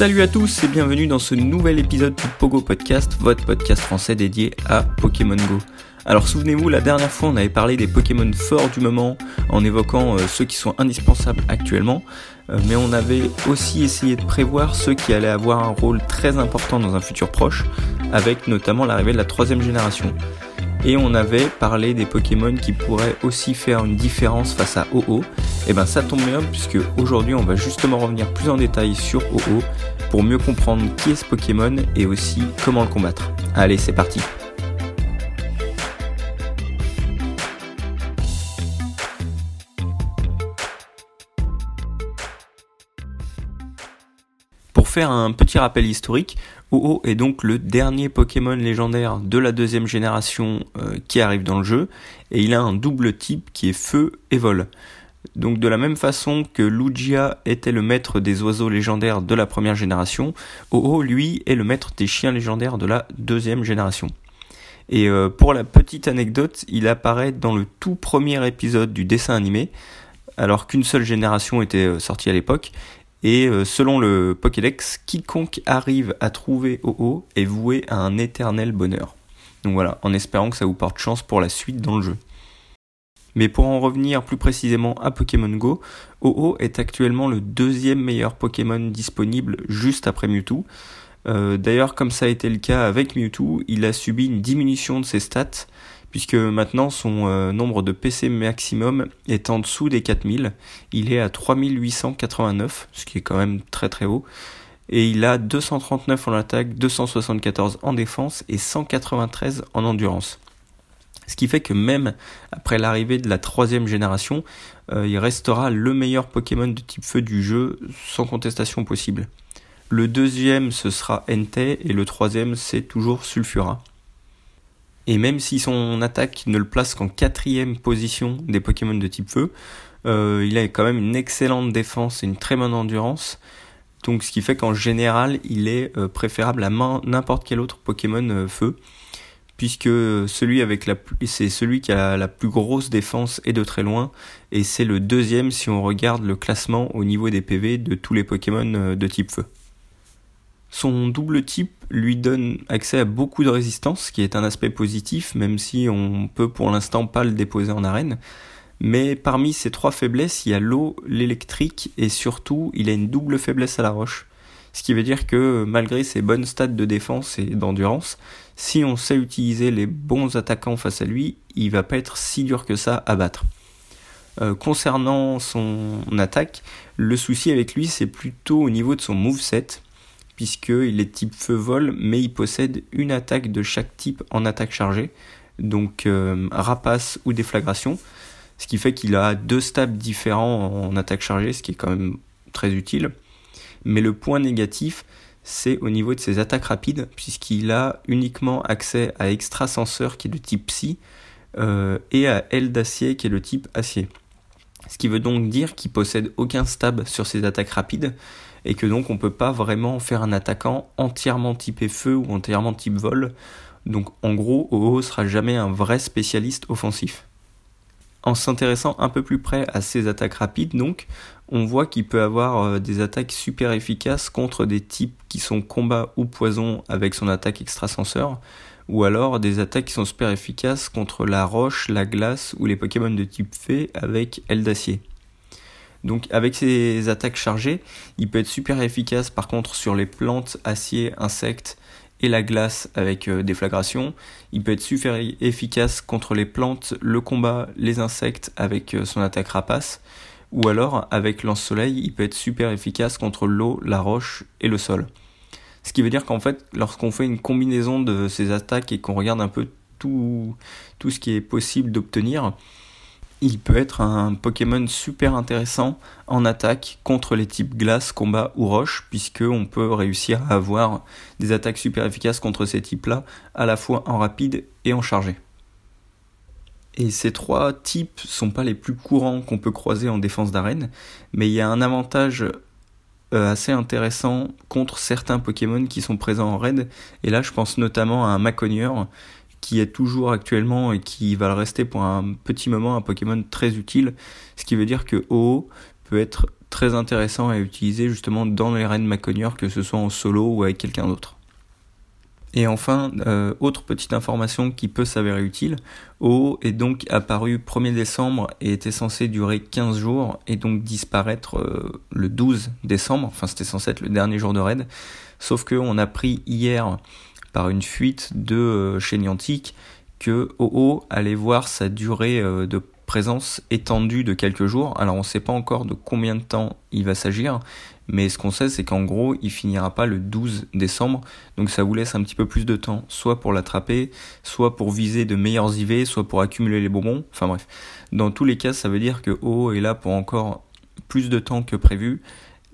Salut à tous et bienvenue dans ce nouvel épisode du Pogo Podcast, votre podcast français dédié à Pokémon Go. Alors souvenez-vous, la dernière fois on avait parlé des Pokémon forts du moment en évoquant euh, ceux qui sont indispensables actuellement, euh, mais on avait aussi essayé de prévoir ceux qui allaient avoir un rôle très important dans un futur proche, avec notamment l'arrivée de la troisième génération. Et on avait parlé des Pokémon qui pourraient aussi faire une différence face à OO. Et ben ça tombe bien puisque aujourd'hui on va justement revenir plus en détail sur OO pour mieux comprendre qui est ce Pokémon et aussi comment le combattre. Allez c'est parti Pour faire un petit rappel historique, OO est donc le dernier Pokémon légendaire de la deuxième génération euh, qui arrive dans le jeu, et il a un double type qui est feu et vol. Donc de la même façon que Lugia était le maître des oiseaux légendaires de la première génération, OO lui est le maître des chiens légendaires de la deuxième génération. Et euh, pour la petite anecdote, il apparaît dans le tout premier épisode du dessin animé, alors qu'une seule génération était euh, sortie à l'époque, et euh, selon le Pokédex, quiconque arrive à trouver OO est voué à un éternel bonheur. Donc voilà, en espérant que ça vous porte chance pour la suite dans le jeu. Mais pour en revenir plus précisément à Pokémon Go, OO est actuellement le deuxième meilleur Pokémon disponible juste après Mewtwo. Euh, d'ailleurs, comme ça a été le cas avec Mewtwo, il a subi une diminution de ses stats puisque maintenant son euh, nombre de PC maximum est en dessous des 4000. Il est à 3889, ce qui est quand même très très haut. Et il a 239 en attaque, 274 en défense et 193 en endurance. Ce qui fait que même après l'arrivée de la troisième génération, euh, il restera le meilleur Pokémon de type feu du jeu sans contestation possible. Le deuxième ce sera Entei et le troisième c'est toujours Sulfura. Et même si son attaque ne le place qu'en quatrième position des Pokémon de type feu, euh, il a quand même une excellente défense et une très bonne endurance. Donc ce qui fait qu'en général, il est euh, préférable à n'importe quel autre Pokémon euh, feu. Puisque celui avec la c'est celui qui a la plus grosse défense et de très loin. Et c'est le deuxième si on regarde le classement au niveau des PV de tous les Pokémon de type feu. Son double type lui donne accès à beaucoup de résistance, ce qui est un aspect positif, même si on peut pour l'instant pas le déposer en arène. Mais parmi ces trois faiblesses, il y a l'eau, l'électrique et surtout il a une double faiblesse à la roche. Ce qui veut dire que malgré ses bonnes stats de défense et d'endurance, si on sait utiliser les bons attaquants face à lui, il va pas être si dur que ça à battre. Euh, concernant son attaque, le souci avec lui c'est plutôt au niveau de son moveset puisqu'il est type feu-vol, mais il possède une attaque de chaque type en attaque chargée, donc euh, rapace ou déflagration, ce qui fait qu'il a deux stats différents en attaque chargée, ce qui est quand même très utile. Mais le point négatif, c'est au niveau de ses attaques rapides, puisqu'il a uniquement accès à Extrasenseur qui est de type Psy, euh, et à Aile d'acier qui est le type acier. Ce qui veut donc dire qu'il possède aucun stab sur ses attaques rapides, et que donc on peut pas vraiment faire un attaquant entièrement typé feu ou entièrement type vol. Donc en gros, OO sera jamais un vrai spécialiste offensif. En s'intéressant un peu plus près à ses attaques rapides, donc, on voit qu'il peut avoir euh, des attaques super efficaces contre des types qui sont combat ou poison avec son attaque extrasenseur, ou alors des attaques qui sont super efficaces contre la roche, la glace ou les Pokémon de type fée avec aile d'acier. Donc avec ses attaques chargées, il peut être super efficace par contre sur les plantes, acier, insectes et la glace avec euh, déflagration. Il peut être super efficace contre les plantes, le combat, les insectes avec euh, son attaque rapace. Ou alors avec lance-soleil, il peut être super efficace contre l'eau, la roche et le sol. Ce qui veut dire qu'en fait, lorsqu'on fait une combinaison de ces attaques et qu'on regarde un peu tout, tout ce qui est possible d'obtenir, il peut être un Pokémon super intéressant en attaque contre les types glace, combat ou roche, puisque on peut réussir à avoir des attaques super efficaces contre ces types-là, à la fois en rapide et en chargé. Et ces trois types sont pas les plus courants qu'on peut croiser en défense d'arène, mais il y a un avantage euh, assez intéressant contre certains Pokémon qui sont présents en raid, et là je pense notamment à un Maconier qui est toujours actuellement et qui va le rester pour un petit moment un Pokémon très utile, ce qui veut dire que OO peut être très intéressant à utiliser justement dans les raids Maconier, que ce soit en solo ou avec quelqu'un d'autre. Et enfin, euh, autre petite information qui peut s'avérer utile, OO est donc apparu 1er décembre et était censé durer 15 jours et donc disparaître euh, le 12 décembre, enfin c'était censé être le dernier jour de raid, sauf qu'on a pris hier par une fuite de euh, chez Niantic que OO allait voir sa durée de présence étendue de quelques jours. Alors on ne sait pas encore de combien de temps il va s'agir, mais ce qu'on sait c'est qu'en gros il finira pas le 12 décembre, donc ça vous laisse un petit peu plus de temps, soit pour l'attraper, soit pour viser de meilleurs IV, soit pour accumuler les bonbons, enfin bref. Dans tous les cas ça veut dire que OO est là pour encore plus de temps que prévu,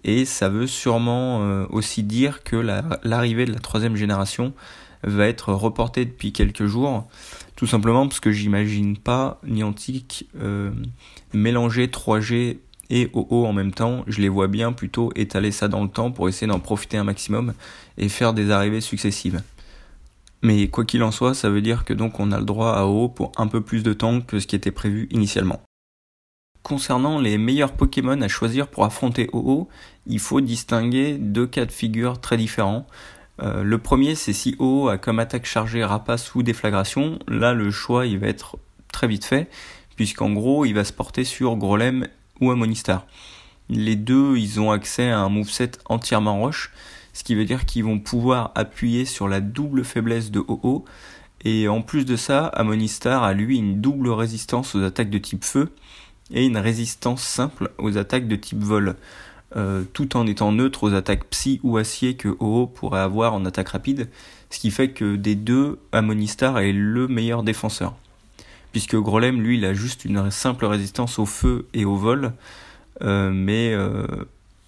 et ça veut sûrement euh, aussi dire que l'arrivée de la troisième génération va être reportée depuis quelques jours. Tout simplement parce que j'imagine pas Niantic euh, mélanger 3G et OO en même temps. Je les vois bien plutôt étaler ça dans le temps pour essayer d'en profiter un maximum et faire des arrivées successives. Mais quoi qu'il en soit, ça veut dire que donc on a le droit à OO pour un peu plus de temps que ce qui était prévu initialement. Concernant les meilleurs Pokémon à choisir pour affronter OO, il faut distinguer deux cas de figure très différents. Euh, le premier, c'est si O a comme attaque chargée rapace ou déflagration. Là, le choix, il va être très vite fait, puisqu'en gros, il va se porter sur Grolem ou Amonistar. Les deux, ils ont accès à un moveset entièrement roche, ce qui veut dire qu'ils vont pouvoir appuyer sur la double faiblesse de OO. Et en plus de ça, Amonistar a lui une double résistance aux attaques de type feu et une résistance simple aux attaques de type vol. Euh, tout en étant neutre aux attaques psy ou acier que OO pourrait avoir en attaque rapide, ce qui fait que des deux, Amonistar est le meilleur défenseur. Puisque Grolem, lui, il a juste une simple résistance au feu et au vol, euh, mais euh,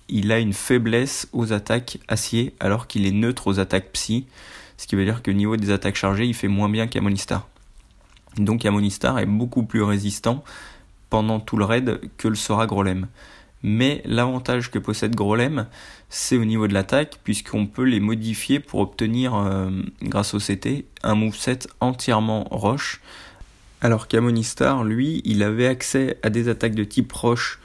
il a une faiblesse aux attaques acier alors qu'il est neutre aux attaques psy, ce qui veut dire que au niveau des attaques chargées, il fait moins bien qu'Amonistar. Donc Amonistar est beaucoup plus résistant pendant tout le raid que le sera Grolem. Mais l'avantage que possède Grolem, c'est au niveau de l'attaque, puisqu'on peut les modifier pour obtenir, euh, grâce au CT, un moveset entièrement roche. Alors qu'Amonistar, lui, il avait accès à des attaques de type roche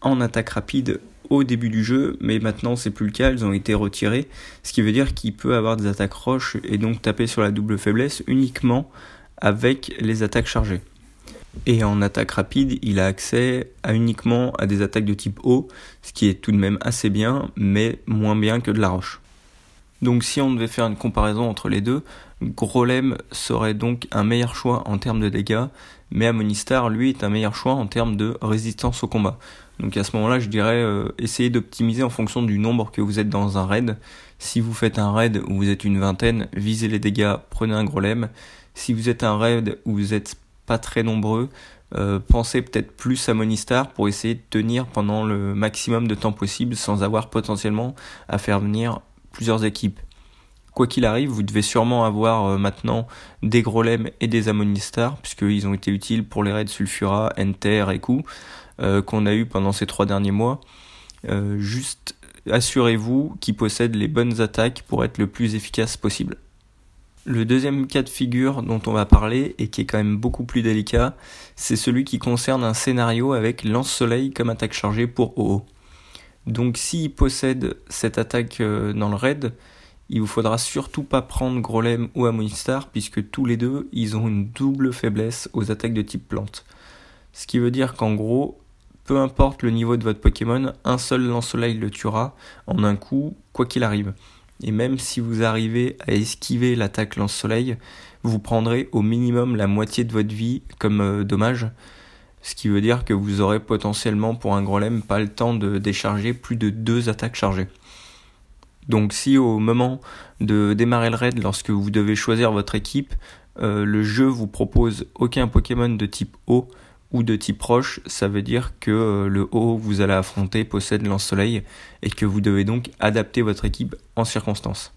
en attaque rapide au début du jeu, mais maintenant c'est plus le cas, elles ont été retirées, ce qui veut dire qu'il peut avoir des attaques roches et donc taper sur la double faiblesse uniquement avec les attaques chargées. Et en attaque rapide, il a accès à uniquement à des attaques de type eau, ce qui est tout de même assez bien, mais moins bien que de la roche. Donc si on devait faire une comparaison entre les deux, Grolem serait donc un meilleur choix en termes de dégâts, mais Amonistar, lui, est un meilleur choix en termes de résistance au combat. Donc à ce moment-là, je dirais euh, essayez d'optimiser en fonction du nombre que vous êtes dans un raid. Si vous faites un raid où vous êtes une vingtaine, visez les dégâts, prenez un Grolem. Si vous êtes un raid où vous êtes pas très nombreux, euh, pensez peut-être plus à Monistar pour essayer de tenir pendant le maximum de temps possible sans avoir potentiellement à faire venir plusieurs équipes. Quoi qu'il arrive, vous devez sûrement avoir euh, maintenant des Grolem et des Amonistar, puisqu'ils ont été utiles pour les raids Sulfura, Enter et Coup, euh, qu'on a eu pendant ces trois derniers mois. juste assurez-vous qu'ils possèdent les bonnes attaques pour être le plus efficace possible. Le deuxième cas de figure dont on va parler et qui est quand même beaucoup plus délicat, c'est celui qui concerne un scénario avec lance-soleil comme attaque chargée pour OO. Donc s'il possède cette attaque euh, dans le raid, il vous faudra surtout pas prendre Grolem ou Amonistar puisque tous les deux ils ont une double faiblesse aux attaques de type plante. Ce qui veut dire qu'en gros, peu importe le niveau de votre Pokémon, un seul lance-soleil le tuera en un coup, quoi qu'il arrive et même si vous arrivez à esquiver l'attaque lance-soleil, vous prendrez au minimum la moitié de votre vie comme euh, dommage, ce qui veut dire que vous aurez potentiellement pour un Grolem pas le temps de décharger plus de deux attaques chargées. Donc si au moment de démarrer le raid, lorsque vous devez choisir votre équipe, euh, le jeu vous propose aucun Pokémon de type eau ou de type roche, ça veut dire que euh, le haut que vous allez affronter possède lance-soleil et que vous devez donc adapter votre équipe en circonstance.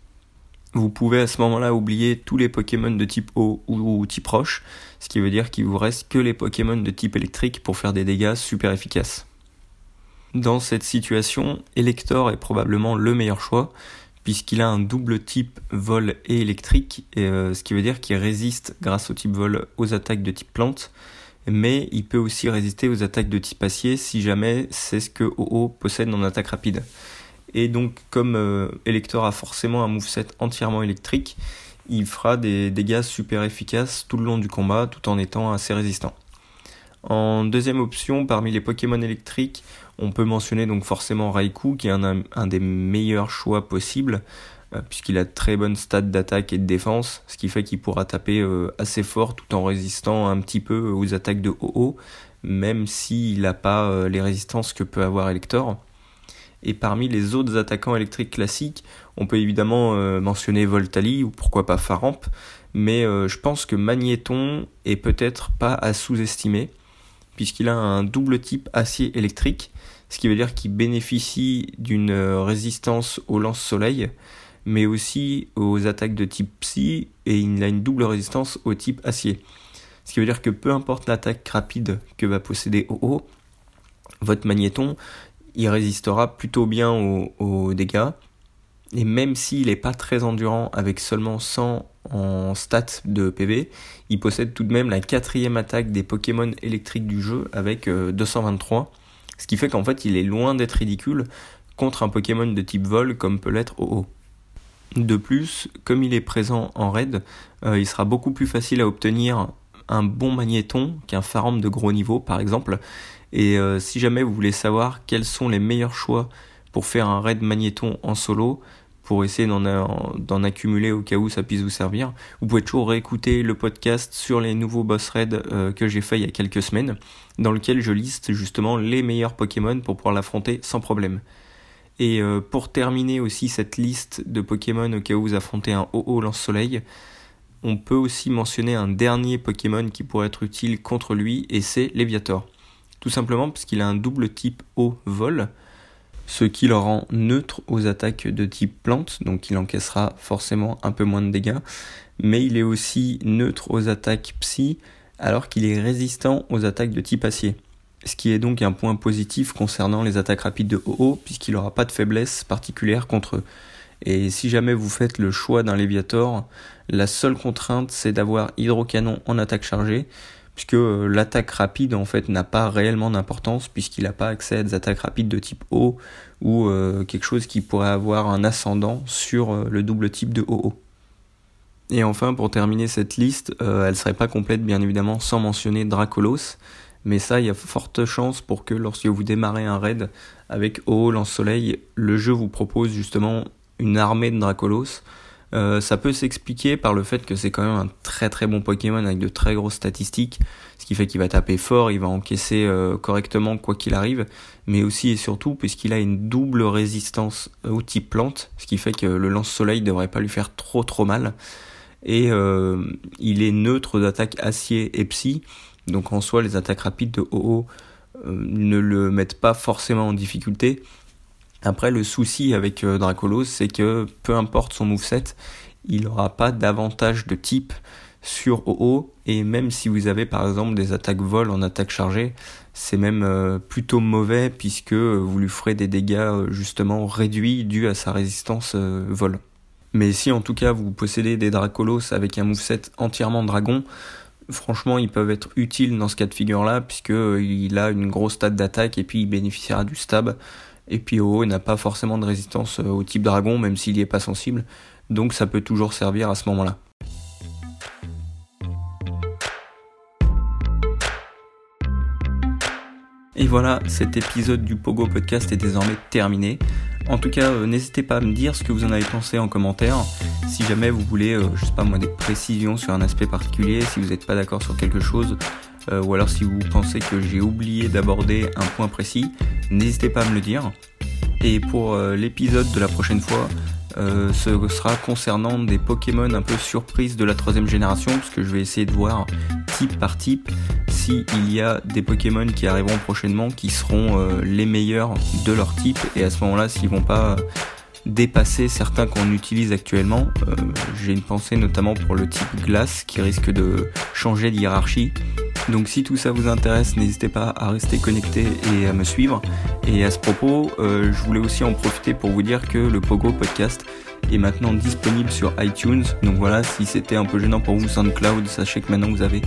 Vous pouvez à ce moment-là oublier tous les Pokémon de type eau ou type roche, ce qui veut dire qu'il vous reste que les Pokémon de type électrique pour faire des dégâts super efficaces. Dans cette situation, Elector est probablement le meilleur choix, puisqu'il a un double type vol et électrique, euh, ce qui veut dire qu'il résiste grâce au type vol aux attaques de type plante, mais il peut aussi résister aux attaques de type acier si jamais c'est ce que OO possède en attaque rapide. Et donc comme euh, Elector a forcément un moveset entièrement électrique, il fera des dégâts super efficaces tout le long du combat tout en étant assez résistant. En deuxième option, parmi les Pokémon électriques, on peut mentionner donc forcément Raikou qui est un, des meilleurs choix possibles puisqu'il a très bonnes stats d'attaque et de défense, ce qui fait qu'il pourra taper euh, assez fort tout en résistant un petit peu aux attaques de OO, même s'il n'a pas euh, les résistances que peut avoir Elector. Et parmi les autres attaquants électriques classiques, on peut évidemment mentionner Voltali ou pourquoi pas Faramp, mais je pense que Magnéton est peut-être pas à sous-estimer, puisqu'il a un double type acier électrique, ce qui veut dire qu'il bénéficie d'une résistance au lance-soleil, mais aussi aux attaques de type psy, et il a une double résistance au type acier. Ce qui veut dire que peu importe l'attaque rapide que va posséder OO, votre magnéton, il résistera plutôt bien aux, dégâts. Et même s'il n'est pas très endurant avec seulement 100 en stats de PV, il possède tout de même la quatrième attaque des Pokémon électriques du jeu avec 223. Euh, Ce qui fait qu'en fait il est loin d'être ridicule contre un Pokémon de type vol comme peut l'être OO. De plus, comme il est présent en raid, euh, il sera beaucoup plus facile à obtenir un bon magnéton qu'un pharambe de gros niveau par exemple. Et euh, si jamais vous voulez savoir quels sont les meilleurs choix pour faire un raid magnéton en solo, pour essayer d'en accumuler au cas où ça puisse vous servir, vous pouvez toujours réécouter le podcast sur les nouveaux boss raids euh, que j'ai fait il y a quelques semaines, dans lequel je liste justement les meilleurs Pokémon pour pouvoir l'affronter sans problème. Et euh, pour terminer aussi cette liste de Pokémon au cas où vous affrontez un OO lance-soleil, on peut aussi mentionner un dernier Pokémon qui pourrait être utile contre lui et c'est Léviator. Tout simplement parce qu'il a un double type eau vol, ce qui le rend neutre aux attaques de type plante, donc il encaissera forcément un peu moins de dégâts, mais il est aussi neutre aux attaques psy alors qu'il est résistant aux attaques de type acier ce qui est donc un point positif concernant les attaques rapides de OO, puisqu'il n'aura pas de faiblesse particulière contre eux. Et si jamais vous faites le choix d'un Léviator, la seule contrainte c'est d'avoir Hydrocanon en attaque chargée, puisque euh, l'attaque rapide en fait n'a pas réellement d'importance, puisqu'il n'a pas accès à des attaques rapides de type O, ou euh, quelque chose qui pourrait avoir un ascendant sur euh, le double type de OO. Et enfin, pour terminer cette liste, elle serait pas complète bien évidemment sans mentionner Dracolos, mais ça, il y a forte chance pour que lorsque vous démarrez un raid avec OO Lance-Soleil, le jeu vous propose justement une armée de Dracolos. Euh, ça peut s'expliquer par le fait que c'est quand même un très très bon Pokémon avec de très grosses statistiques, ce qui fait qu'il va taper fort, il va encaisser euh, correctement quoi qu'il arrive, mais aussi et surtout puisqu'il a une double résistance au type plante, ce qui fait que le lance-soleil devrait pas lui faire trop trop mal. Et euh, il est neutre d'attaque acier et psy, donc en soi, les attaques rapides de OO euh, ne le mettent pas forcément en difficulté. Après, le souci avec euh, Dracolos, c'est que peu importe son moveset, il n'aura pas d'avantage de type sur OO. Et même si vous avez par exemple des attaques vol en attaque chargée, c'est même euh, plutôt mauvais puisque vous lui ferez des dégâts justement réduits dus à sa résistance vol. Mais si en tout cas vous possédez des Dracolos avec un moveset entièrement dragon, franchement, ils peuvent être utiles dans ce cas de figure-là, puisqu'il euh, a une grosse stade d'attaque et puis il bénéficiera du stab. Et puis OO n'a pas forcément de résistance euh, au type dragon, même s'il n'y est pas sensible. Donc ça peut toujours servir à ce moment-là. Et voilà, cet épisode du Pogo Podcast est désormais terminé. En tout cas, euh, n'hésitez pas à me dire ce que vous en avez pensé en commentaire. Si jamais vous voulez, euh, je sais pas moi, des précisions sur un aspect particulier, si vous n'êtes pas d'accord sur quelque chose, euh, ou alors si vous pensez que j'ai oublié d'aborder un point précis, n'hésitez pas à me le dire. Et pour l'épisode de la prochaine fois, ce sera concernant des Pokémon un peu surprises de la troisième génération, parce que je vais essayer de voir type par type s'il y a des Pokémon qui arriveront prochainement qui seront euh, les meilleurs de leur type et à ce moment-là s'ils vont pas dépasser certains qu'on utilise actuellement. Euh, j'ai une pensée notamment pour le type glace qui risque de changer de hiérarchie. Donc si tout ça vous intéresse, n'hésitez pas à rester connecté et à me suivre. Et à ce propos, euh, je voulais aussi en profiter pour vous dire que le Pogo Podcast est maintenant disponible sur iTunes. Donc voilà, si c'était un peu gênant pour vous SoundCloud, sachez que maintenant vous avez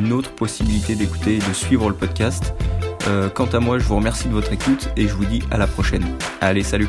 une autre possibilité d'écouter et de suivre le podcast. Euh, quant à moi, je vous remercie de votre écoute et je vous dis à la prochaine. Allez, salut